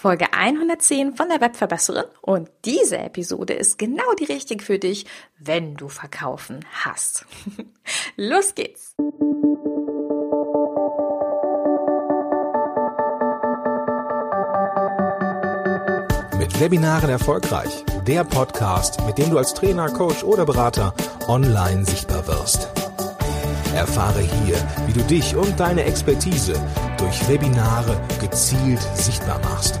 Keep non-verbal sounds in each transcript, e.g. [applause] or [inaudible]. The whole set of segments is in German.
Folge 110 von der Webverbesserin und diese Episode ist genau die richtige für dich, wenn du verkaufen hast. [laughs] Los geht's! Mit Webinaren erfolgreich. Der Podcast, mit dem du als Trainer, Coach oder Berater online sichtbar wirst. Erfahre hier, wie du dich und deine Expertise durch Webinare gezielt sichtbar machst.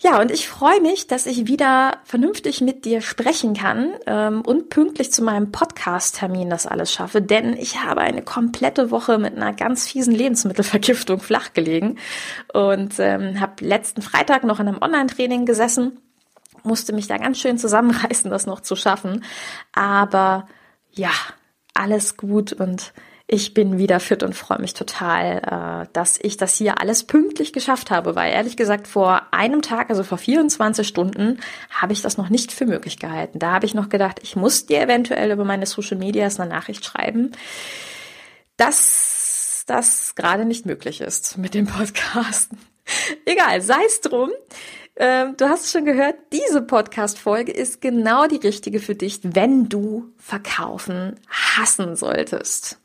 Ja, und ich freue mich, dass ich wieder vernünftig mit dir sprechen kann ähm, und pünktlich zu meinem Podcast-Termin das alles schaffe, denn ich habe eine komplette Woche mit einer ganz fiesen Lebensmittelvergiftung flachgelegen und ähm, habe letzten Freitag noch in einem Online-Training gesessen, musste mich da ganz schön zusammenreißen, das noch zu schaffen, aber ja, alles gut und ich bin wieder fit und freue mich total, äh, dass ich das hier alles pünktlich geschafft habe, weil ehrlich gesagt vor einem Tag, also vor 24 Stunden, habe ich das noch nicht für möglich gehalten. Da habe ich noch gedacht, ich muss dir eventuell über meine Social Medias eine Nachricht schreiben, dass das gerade nicht möglich ist mit dem Podcast. [laughs] Egal, sei es drum. Ähm, du hast es schon gehört, diese Podcast-Folge ist genau die richtige für dich, wenn du verkaufen hassen solltest.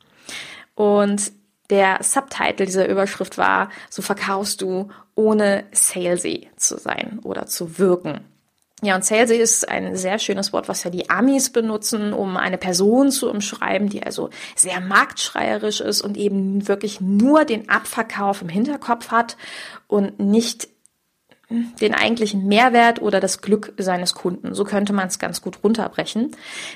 Und der Subtitle dieser Überschrift war, so verkaufst du ohne salesy zu sein oder zu wirken. Ja, und salesy ist ein sehr schönes Wort, was ja die Amis benutzen, um eine Person zu umschreiben, die also sehr marktschreierisch ist und eben wirklich nur den Abverkauf im Hinterkopf hat und nicht den eigentlichen Mehrwert oder das Glück seines Kunden. So könnte man es ganz gut runterbrechen.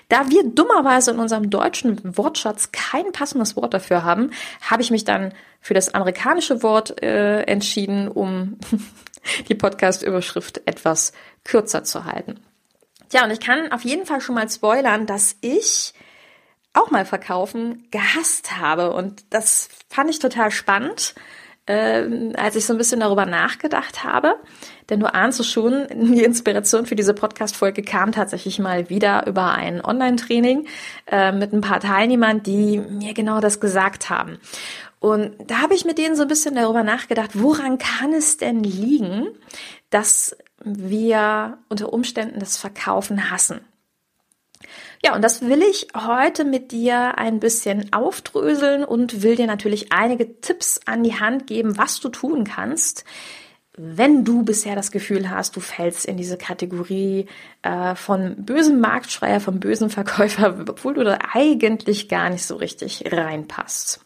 Da wir dummerweise in unserem deutschen Wortschatz kein passendes Wort dafür haben, habe ich mich dann für das amerikanische Wort äh, entschieden, um [laughs] die Podcast-Überschrift etwas kürzer zu halten. Tja, und ich kann auf jeden Fall schon mal spoilern, dass ich auch mal verkaufen gehasst habe. Und das fand ich total spannend äh, als ich so ein bisschen darüber nachgedacht habe. Denn du ahnst es schon, [laughs] die Inspiration für diese Podcast-Folge kam tatsächlich mal wieder über ein Online-Training äh, mit ein paar Teilnehmern, die mir genau das gesagt haben. Und da habe ich mit denen so ein bisschen darüber nachgedacht, woran kann es denn liegen, dass wir unter Umständen das Verkaufen hassen? Ja, und das will ich heute mit dir ein bisschen aufdröseln und will dir natürlich einige Tipps an die Hand geben, was du tun kannst, wenn du bisher das Gefühl hast, du fällst in diese Kategorie äh, von bösem Marktschreier, vom bösen Verkäufer, [laughs] obwohl du da eigentlich gar nicht so richtig reinpasst.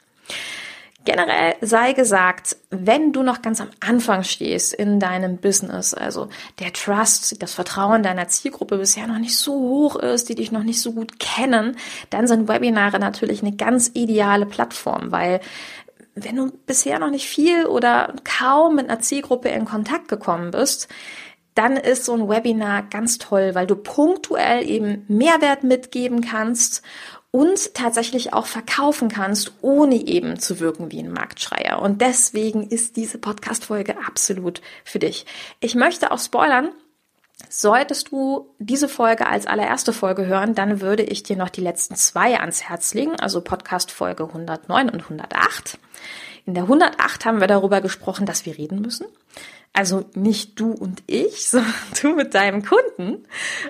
Generell sei gesagt, wenn du noch ganz am Anfang stehst in deinem Business, also der Trust, das Vertrauen deiner Zielgruppe bisher noch nicht so hoch ist, die dich noch nicht so gut kennen, dann sind Webinare natürlich eine ganz ideale Plattform, weil wenn du bisher noch nicht viel oder kaum mit einer Zielgruppe in Kontakt gekommen bist, dann ist so ein Webinar ganz toll, weil du punktuell eben Mehrwert mitgeben kannst und tatsächlich auch verkaufen kannst, ohne eben zu wirken wie ein Marktschreier. Und deswegen ist diese Podcast-Folge absolut für dich. Ich möchte auch spoilern. Solltest du diese Folge als allererste Folge hören, dann würde ich dir noch die letzten zwei ans Herz legen, also Podcast Folge 109 und 108. In der 108 haben wir darüber gesprochen, dass wir reden müssen. Also nicht du und ich, [laughs] sondern du mit deinem Kunden.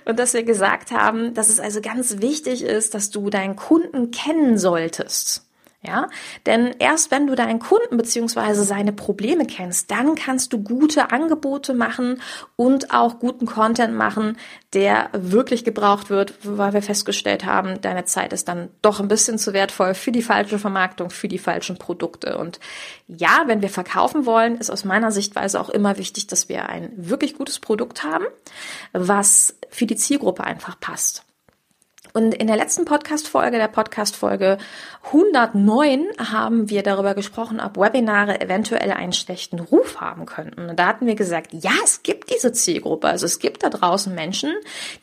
Und dass wir gesagt haben, dass es also ganz wichtig ist, dass du deinen Kunden kennen solltest. Ja, denn erst wenn du deinen Kunden beziehungsweise seine Probleme kennst, dann kannst du gute Angebote machen und auch guten Content machen, der wirklich gebraucht wird, weil wir festgestellt haben, deine Zeit ist dann doch ein bisschen zu wertvoll für die falsche Vermarktung, für die falschen Produkte. Und ja, wenn wir verkaufen wollen, ist aus meiner Sichtweise auch immer wichtig, dass wir ein wirklich gutes Produkt haben, was für die Zielgruppe einfach passt. Und in der letzten Podcast-Folge, der Podcast-Folge 109, haben wir darüber gesprochen, ob Webinare eventuell einen schlechten Ruf haben könnten. Und da hatten wir gesagt, ja, es gibt diese Zielgruppe. Also es gibt da draußen Menschen,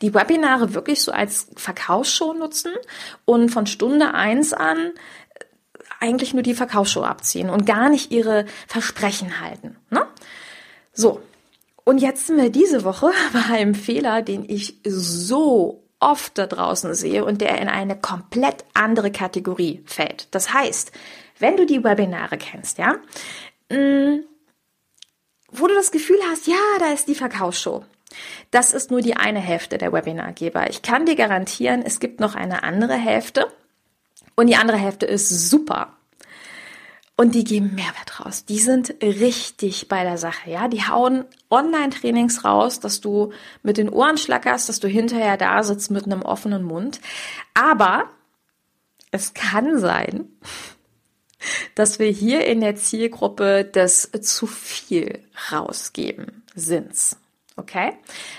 die Webinare wirklich so als Verkaufsshow nutzen und von Stunde eins an eigentlich nur die Verkaufsshow abziehen und gar nicht ihre Versprechen halten. Ne? So. Und jetzt sind wir diese Woche [laughs] bei einem Fehler, den ich so oft da draußen sehe und der in eine komplett andere Kategorie fällt. Das heißt, wenn du die Webinare kennst, ja, mm, wo du das Gefühl hast, ja, da ist die Verkaufsshow. Das ist nur die eine Hälfte der Webinargeber. Ich kann dir garantieren, es gibt noch eine andere Hälfte und die andere Hälfte ist super. Und die geben Mehrwert raus. Die sind richtig bei der Sache, ja. Die hauen Online-Trainings raus, dass du mit den Ohren schlackerst, dass du hinterher da sitzt mit einem offenen Mund. Aber es kann sein, [laughs] dass wir hier in der Zielgruppe des zu viel rausgeben sind. Okay?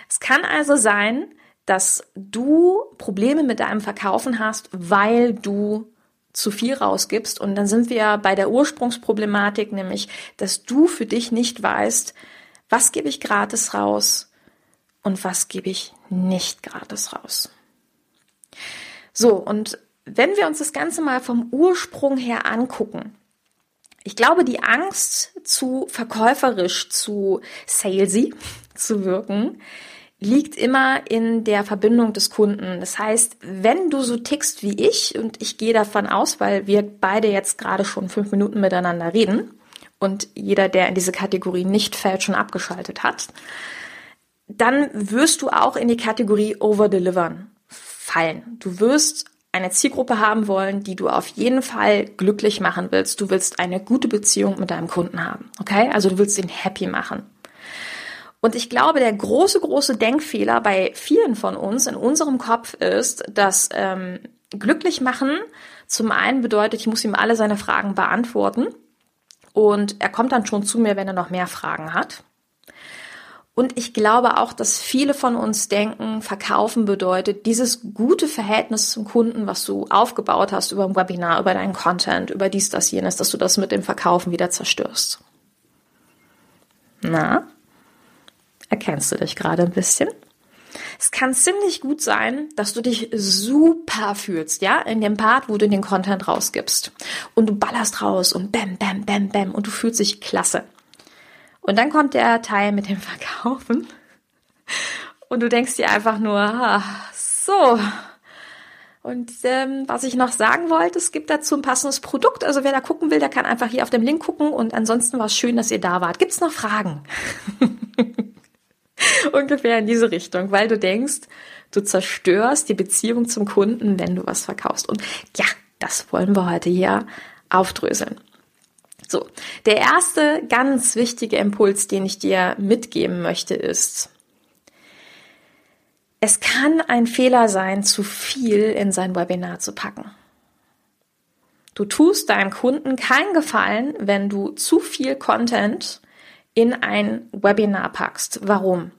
Es kann also sein, dass du Probleme mit deinem Verkaufen hast, weil du zu viel rausgibst. Und dann sind wir bei der Ursprungsproblematik, nämlich, dass du für dich nicht weißt, was gebe ich gratis raus und was gebe ich nicht gratis raus. So, und wenn wir uns das Ganze mal vom Ursprung her angucken, ich glaube, die Angst zu verkäuferisch, zu salesy [laughs] zu wirken, liegt immer in der Verbindung des Kunden. Das heißt, wenn du so tickst wie ich, und ich gehe davon aus, weil wir beide jetzt gerade schon fünf Minuten miteinander reden und jeder, der in diese Kategorie nicht fällt, schon abgeschaltet hat, dann wirst du auch in die Kategorie Overdelivern fallen. Du wirst eine Zielgruppe haben wollen, die du auf jeden Fall glücklich machen willst. Du willst eine gute Beziehung mit deinem Kunden haben. Okay? Also du willst ihn happy machen. Und ich glaube, der große, große Denkfehler bei vielen von uns in unserem Kopf ist, dass ähm, glücklich machen zum einen bedeutet, ich muss ihm alle seine Fragen beantworten und er kommt dann schon zu mir, wenn er noch mehr Fragen hat. Und ich glaube auch, dass viele von uns denken, verkaufen bedeutet dieses gute Verhältnis zum Kunden, was du aufgebaut hast über ein Webinar, über deinen Content, über dies, das, jenes, dass du das mit dem Verkaufen wieder zerstörst. Na, Erkennst du dich gerade ein bisschen? Es kann ziemlich gut sein, dass du dich super fühlst, ja, in dem Part, wo du den Content rausgibst. Und du ballerst raus und bam, bam, bam, bam und du fühlst dich klasse. Und dann kommt der Teil mit dem Verkaufen und du denkst dir einfach nur, ah, so. Und ähm, was ich noch sagen wollte, es gibt dazu ein passendes Produkt. Also wer da gucken will, der kann einfach hier auf dem Link gucken. Und ansonsten war es schön, dass ihr da wart. Gibt es noch Fragen? [laughs] [laughs] Ungefähr in diese Richtung, weil du denkst, du zerstörst die Beziehung zum Kunden, wenn du was verkaufst. Und ja, das wollen wir heute hier aufdröseln. So, der erste ganz wichtige Impuls, den ich dir mitgeben möchte, ist, es kann ein Fehler sein, zu viel in sein Webinar zu packen. Du tust deinem Kunden keinen Gefallen, wenn du zu viel Content in ein Webinar packst. Warum?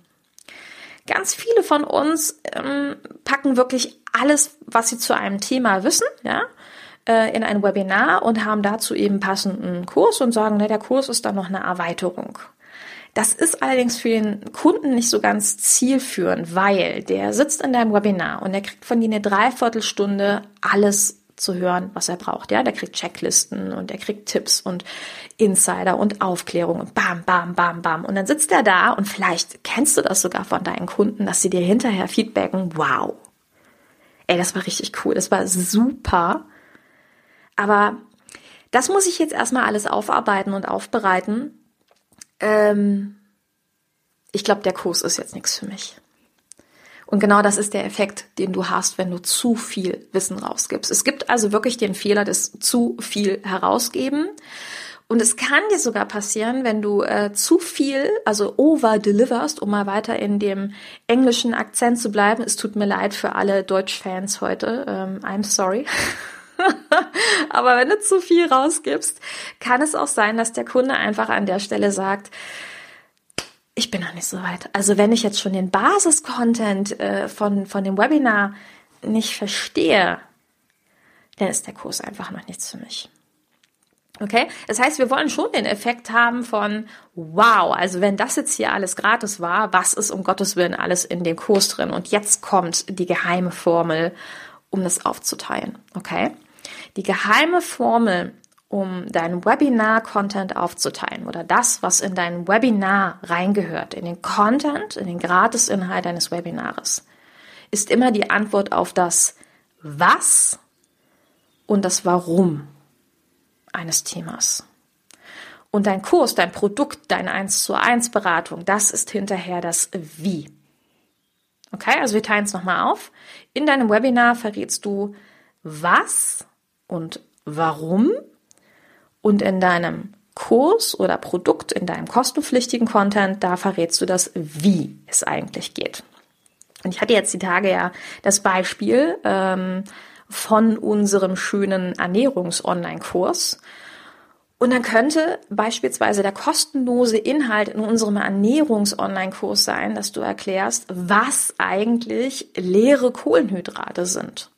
Ganz viele von uns ähm, packen wirklich alles, was sie zu einem Thema wissen, ja, äh, in ein Webinar und haben dazu eben passenden Kurs und sagen, ne, der Kurs ist dann noch eine Erweiterung. Das ist allerdings für den Kunden nicht so ganz zielführend, weil der sitzt in deinem Webinar und der kriegt von dir eine Dreiviertelstunde alles zu hören, was er braucht. Ja, der kriegt Checklisten und er kriegt Tipps und Insider und Aufklärung und bam, bam, bam, bam. Und dann sitzt er da und vielleicht kennst du das sogar von deinen Kunden, dass sie dir hinterher feedbacken, wow. Ey, das war richtig cool, das war super. Aber das muss ich jetzt erstmal alles aufarbeiten und aufbereiten. Ähm, ich glaube, der Kurs ist jetzt nichts für mich. Und genau das ist der Effekt, den du hast, wenn du zu viel Wissen rausgibst. Es gibt also wirklich den Fehler des zu viel herausgeben. Und es kann dir sogar passieren, wenn du äh, zu viel, also over deliverst, um mal weiter in dem englischen Akzent zu bleiben. Es tut mir leid für alle Deutsch-Fans heute. Ähm, I'm sorry. [laughs] Aber wenn du zu viel rausgibst, kann es auch sein, dass der Kunde einfach an der Stelle sagt, ich bin noch nicht so weit. Also wenn ich jetzt schon den Basis-Content äh, von, von dem Webinar nicht verstehe, dann ist der Kurs einfach noch nichts für mich. Okay? Das heißt, wir wollen schon den Effekt haben von, wow, also wenn das jetzt hier alles gratis war, was ist um Gottes Willen alles in dem Kurs drin? Und jetzt kommt die geheime Formel, um das aufzuteilen. Okay? Die geheime Formel, um deinen Webinar-Content aufzuteilen oder das, was in dein Webinar reingehört, in den Content, in den Gratisinhalt deines Webinares, ist immer die Antwort auf das Was und das Warum eines Themas. Und dein Kurs, dein Produkt, deine 1 zu 1 Beratung, das ist hinterher das Wie. Okay, also wir teilen es nochmal auf. In deinem Webinar verrätst du was und warum und in deinem Kurs oder Produkt, in deinem kostenpflichtigen Content, da verrätst du das, wie es eigentlich geht. Und ich hatte jetzt die Tage ja das Beispiel ähm, von unserem schönen Ernährungs-Online-Kurs. Und dann könnte beispielsweise der kostenlose Inhalt in unserem Ernährungs-Online-Kurs sein, dass du erklärst, was eigentlich leere Kohlenhydrate sind.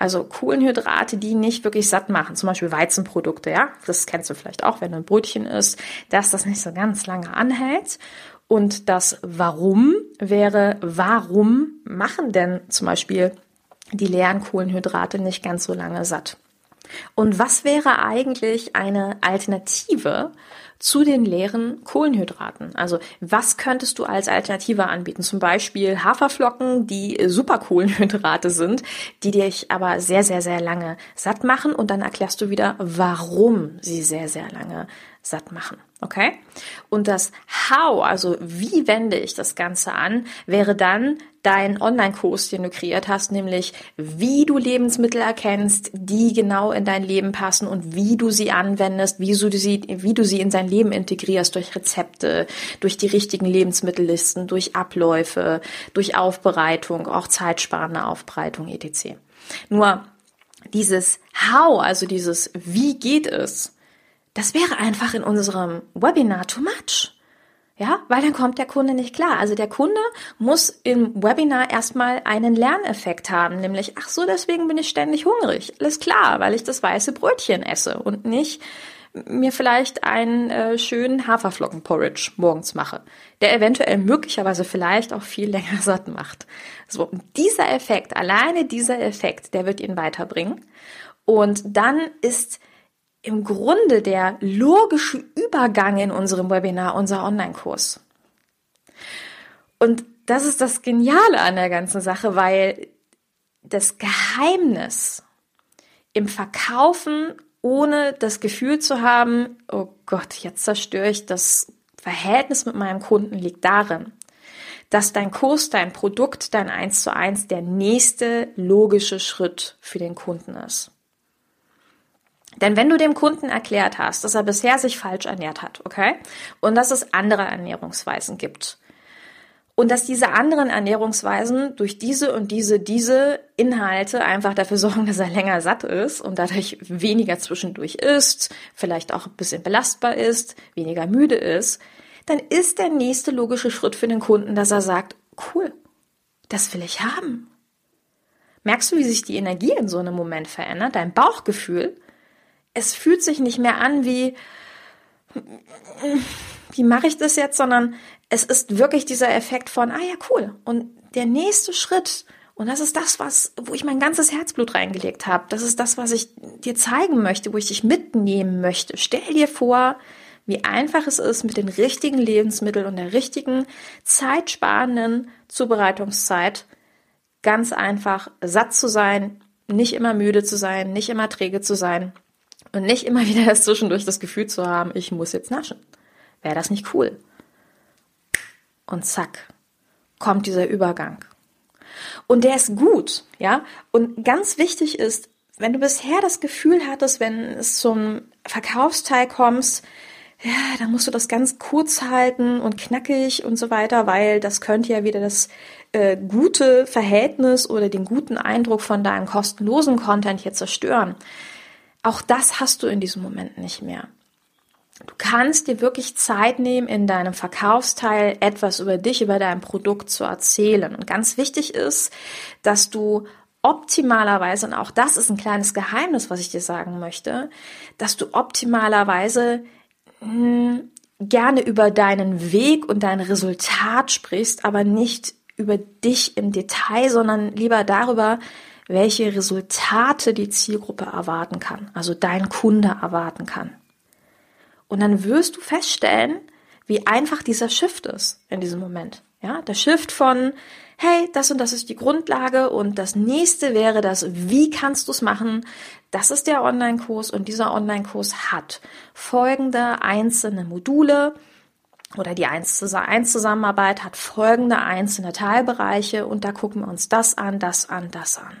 Also Kohlenhydrate, die nicht wirklich satt machen, zum Beispiel Weizenprodukte, ja. Das kennst du vielleicht auch, wenn du ein Brötchen isst, dass das nicht so ganz lange anhält. Und das Warum wäre, warum machen denn zum Beispiel die leeren Kohlenhydrate nicht ganz so lange satt? Und was wäre eigentlich eine Alternative zu den leeren Kohlenhydraten? Also was könntest du als Alternative anbieten? Zum Beispiel Haferflocken, die super Kohlenhydrate sind, die dich aber sehr, sehr, sehr lange satt machen und dann erklärst du wieder, warum sie sehr, sehr lange satt machen. Okay? Und das How, also wie wende ich das Ganze an, wäre dann dein Online-Kurs, den du kreiert hast, nämlich wie du Lebensmittel erkennst, die genau in dein Leben passen und wie du sie anwendest, wie du sie, wie du sie in dein Leben integrierst durch Rezepte, durch die richtigen Lebensmittellisten, durch Abläufe, durch Aufbereitung, auch zeitsparende Aufbereitung etc. Nur dieses How, also dieses Wie geht es, das wäre einfach in unserem Webinar too much. Ja, weil dann kommt der Kunde nicht klar. Also der Kunde muss im Webinar erstmal einen Lerneffekt haben, nämlich, ach so, deswegen bin ich ständig hungrig. Alles klar, weil ich das weiße Brötchen esse und nicht mir vielleicht einen äh, schönen Haferflockenporridge morgens mache, der eventuell möglicherweise vielleicht auch viel [laughs] länger satt macht. So, dieser Effekt, alleine dieser Effekt, der wird ihn weiterbringen. Und dann ist im Grunde der logische Übergang in unserem Webinar unser Online-Kurs. Und das ist das Geniale an der ganzen Sache, weil das Geheimnis im Verkaufen, ohne das Gefühl zu haben, oh Gott, jetzt zerstöre ich das Verhältnis mit meinem Kunden, liegt darin, dass dein Kurs, dein Produkt, dein 1 zu 1 der nächste logische Schritt für den Kunden ist. Denn wenn du dem Kunden erklärt hast, dass er bisher sich falsch ernährt hat, okay, und dass es andere Ernährungsweisen gibt, und dass diese anderen Ernährungsweisen durch diese und diese, diese Inhalte einfach dafür [laughs] sorgen, dass er länger satt ist und dadurch weniger zwischendurch isst, vielleicht auch ein bisschen belastbar ist, weniger müde ist, dann ist der nächste logische Schritt für den Kunden, dass er sagt, cool, das will ich haben. Merkst du, wie sich die Energie in so einem Moment verändert, dein Bauchgefühl? Es fühlt sich nicht mehr an wie, wie mache ich das jetzt, sondern es ist wirklich dieser Effekt von, ah ja, cool. Und der nächste Schritt, und das ist das, was, wo ich mein ganzes Herzblut reingelegt habe. Das ist das, was ich dir zeigen möchte, wo ich dich mitnehmen möchte. Stell dir vor, wie einfach es ist, mit den richtigen Lebensmitteln und der richtigen zeitsparenden Zubereitungszeit ganz einfach satt zu sein, nicht immer müde zu sein, nicht immer träge zu sein und nicht immer wieder das zwischendurch das Gefühl zu haben, ich muss jetzt naschen. Wäre das nicht cool? Und zack, kommt dieser Übergang. Und der ist gut, ja? Und ganz wichtig ist, wenn du bisher das Gefühl hattest, wenn es zum Verkaufsteil kommst, ja, dann musst du das ganz kurz halten und knackig und so weiter, weil das könnte ja wieder das äh, gute Verhältnis oder den guten Eindruck von deinem kostenlosen Content hier zerstören. Auch das hast du in diesem Moment nicht mehr. Du kannst dir wirklich Zeit nehmen, in deinem Verkaufsteil etwas über dich, über dein Produkt zu erzählen. Und ganz wichtig ist, dass du optimalerweise, und auch das ist ein kleines Geheimnis, was ich dir sagen möchte, dass du optimalerweise hm, gerne über deinen Weg und dein Resultat sprichst, aber nicht über dich im Detail, sondern lieber darüber, welche Resultate die Zielgruppe erwarten kann, also dein Kunde erwarten kann. Und dann wirst du feststellen, wie einfach dieser Shift ist in diesem Moment. Ja, der Shift von, hey, das und das ist die Grundlage und das nächste wäre das, wie kannst du es machen? Das ist der Online-Kurs und dieser Online-Kurs hat folgende einzelne Module oder die 1 zu 1 Zusammenarbeit hat folgende einzelne Teilbereiche und da gucken wir uns das an, das an, das an.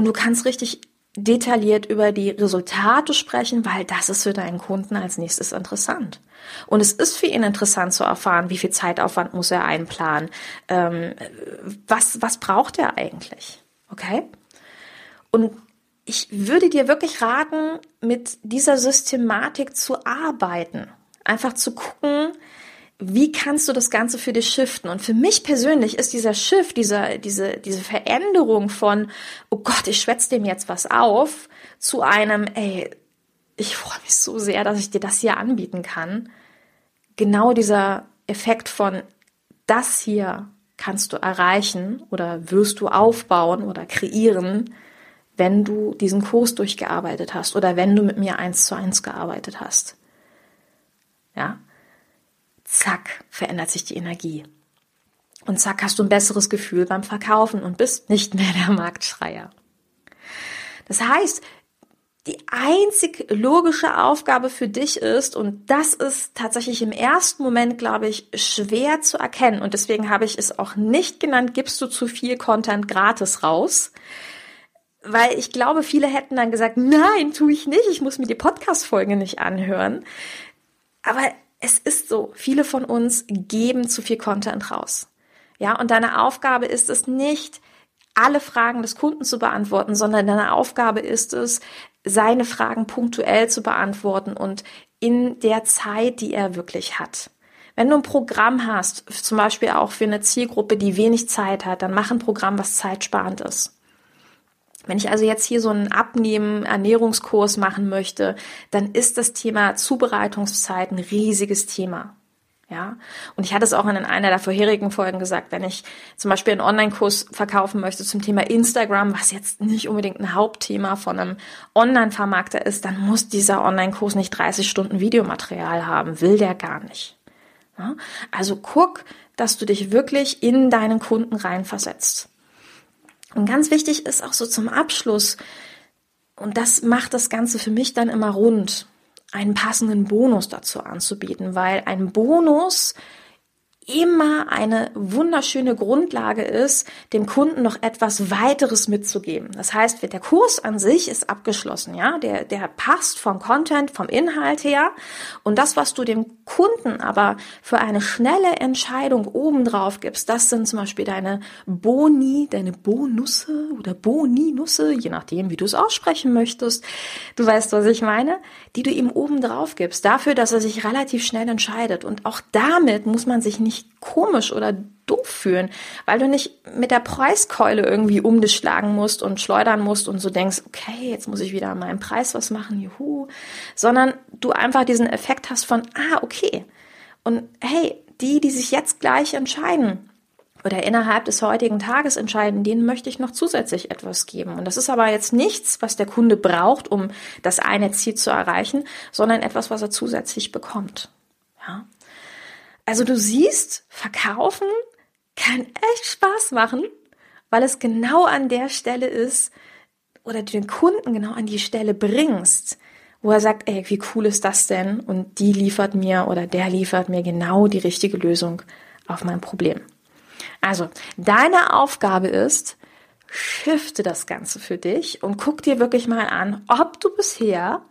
Und du kannst richtig detailliert über die Resultate sprechen, weil das ist für deinen Kunden als nächstes interessant. Und es ist für ihn interessant zu erfahren, wie viel Zeitaufwand muss er einplanen, ähm, was, was braucht er eigentlich, okay? Und ich würde dir wirklich raten, mit dieser Systematik zu arbeiten. Einfach zu gucken, wie kannst du das Ganze für dich shiften? Und für mich persönlich ist dieser Shift, dieser, diese, diese Veränderung von, oh Gott, ich schwätze dem jetzt was auf, zu einem, ey, ich freue mich so sehr, dass ich dir das hier anbieten kann. Genau dieser Effekt von, das hier kannst du erreichen oder wirst du aufbauen oder kreieren, wenn du diesen Kurs durchgearbeitet hast oder wenn du mit mir eins zu eins gearbeitet hast. Ja, zack, verändert sich die Energie. Und zack, hast du ein besseres Gefühl beim Verkaufen und bist nicht mehr der Marktschreier. Das heißt, die einzig logische Aufgabe für dich ist, und das ist tatsächlich im ersten Moment, glaube ich, schwer zu erkennen, und deswegen habe ich es auch nicht genannt, gibst du zu viel Content gratis raus, weil ich glaube, viele hätten dann gesagt, nein, tue ich nicht, ich muss mir die Podcast-Folge nicht anhören. Aber es ist so, viele von uns geben zu viel Content raus. Ja, und deine Aufgabe ist es nicht, alle Fragen des Kunden zu beantworten, sondern deine Aufgabe ist es, seine Fragen punktuell zu beantworten und in der Zeit, die er wirklich hat. Wenn du ein Programm hast, zum Beispiel auch für eine Zielgruppe, die wenig Zeit hat, dann mach ein Programm, was zeitsparend ist. Wenn ich also jetzt hier so einen Abnehmen, Ernährungskurs machen möchte, dann ist das Thema Zubereitungszeit ein riesiges Thema. Ja, und ich hatte es auch in einer der vorherigen Folgen gesagt, wenn ich zum Beispiel einen Online-Kurs verkaufen möchte zum Thema Instagram, was jetzt nicht unbedingt ein Hauptthema von einem Online-Vermarkter ist, dann muss dieser Online-Kurs nicht 30 Stunden Videomaterial haben, will der gar nicht. Ja? Also guck, dass du dich wirklich in deinen Kunden reinversetzt. Und ganz wichtig ist auch so zum Abschluss, und das macht das Ganze für mich dann immer rund, einen passenden Bonus dazu anzubieten, weil ein Bonus immer eine wunderschöne Grundlage ist, dem Kunden noch etwas weiteres mitzugeben. Das heißt, der Kurs an sich ist abgeschlossen, ja, der, der passt vom Content, vom Inhalt her. Und das, was du dem Kunden aber für eine schnelle Entscheidung obendrauf gibst, das sind zum Beispiel deine Boni, deine Bonusse oder Boni-Nusse, je nachdem, wie du es aussprechen möchtest. Du weißt, was ich meine, die du ihm obendrauf gibst, dafür, dass er sich relativ schnell entscheidet. Und auch damit muss man sich nicht komisch oder doof fühlen, weil du nicht mit der Preiskeule irgendwie um dich schlagen musst und schleudern musst und so denkst, okay, jetzt muss ich wieder an meinem Preis was machen, juhu, sondern du einfach diesen Effekt hast von, ah, okay. Und hey, die, die sich jetzt gleich entscheiden, oder innerhalb des heutigen Tages entscheiden, denen möchte ich noch zusätzlich etwas geben. Und das ist aber jetzt nichts, was der Kunde braucht, um das eine Ziel zu erreichen, sondern etwas, was er zusätzlich bekommt. Ja. Also du siehst, verkaufen kann echt Spaß machen, weil es genau an der Stelle ist oder du den Kunden genau an die Stelle bringst, wo er sagt, ey, wie cool ist das denn? Und die liefert mir oder der liefert mir genau die richtige Lösung auf mein Problem. Also, deine Aufgabe ist, shifte das Ganze für dich und guck dir wirklich mal an, ob du bisher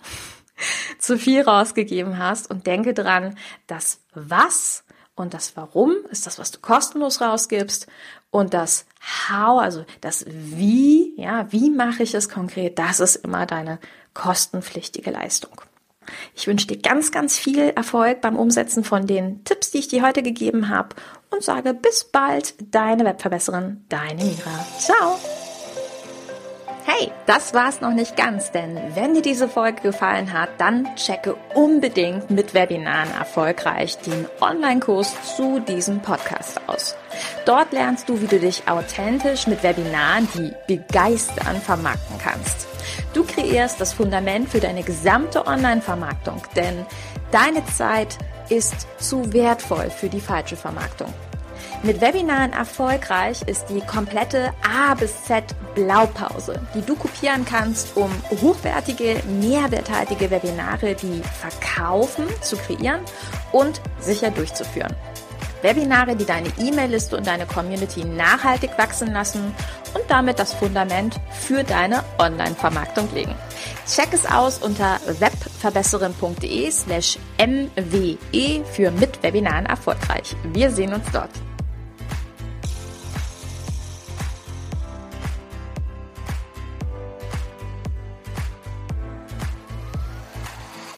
[laughs] zu viel rausgegeben hast und denke dran, das Was und das Warum ist das, was du kostenlos rausgibst. Und das How, also das Wie, ja, wie mache ich es konkret, das ist immer deine kostenpflichtige Leistung. Ich wünsche dir ganz, ganz viel Erfolg beim Umsetzen von den Tipps, die ich dir heute gegeben habe und sage bis bald, deine Webverbesserin, deine Mira. Ciao! Hey, das war's noch nicht ganz, denn wenn dir diese Folge gefallen hat, dann checke unbedingt mit Webinaren erfolgreich den Online-Kurs zu diesem Podcast aus. Dort lernst du, wie du dich authentisch mit Webinaren, die begeistern, vermarkten kannst. Du kreierst das Fundament für deine gesamte Online-Vermarktung, denn deine Zeit ist zu wertvoll für die falsche Vermarktung. Mit Webinaren erfolgreich ist die komplette A bis Z Blaupause, die du kopieren kannst, um hochwertige, mehrwerthaltige Webinare, die verkaufen, zu kreieren und sicher durchzuführen. Webinare, die deine E-Mail-Liste und deine Community nachhaltig wachsen lassen und damit das Fundament für deine Online-Vermarktung legen. Check es aus unter webverbesserin.de slash mwe für mit Webinaren erfolgreich. Wir sehen uns dort.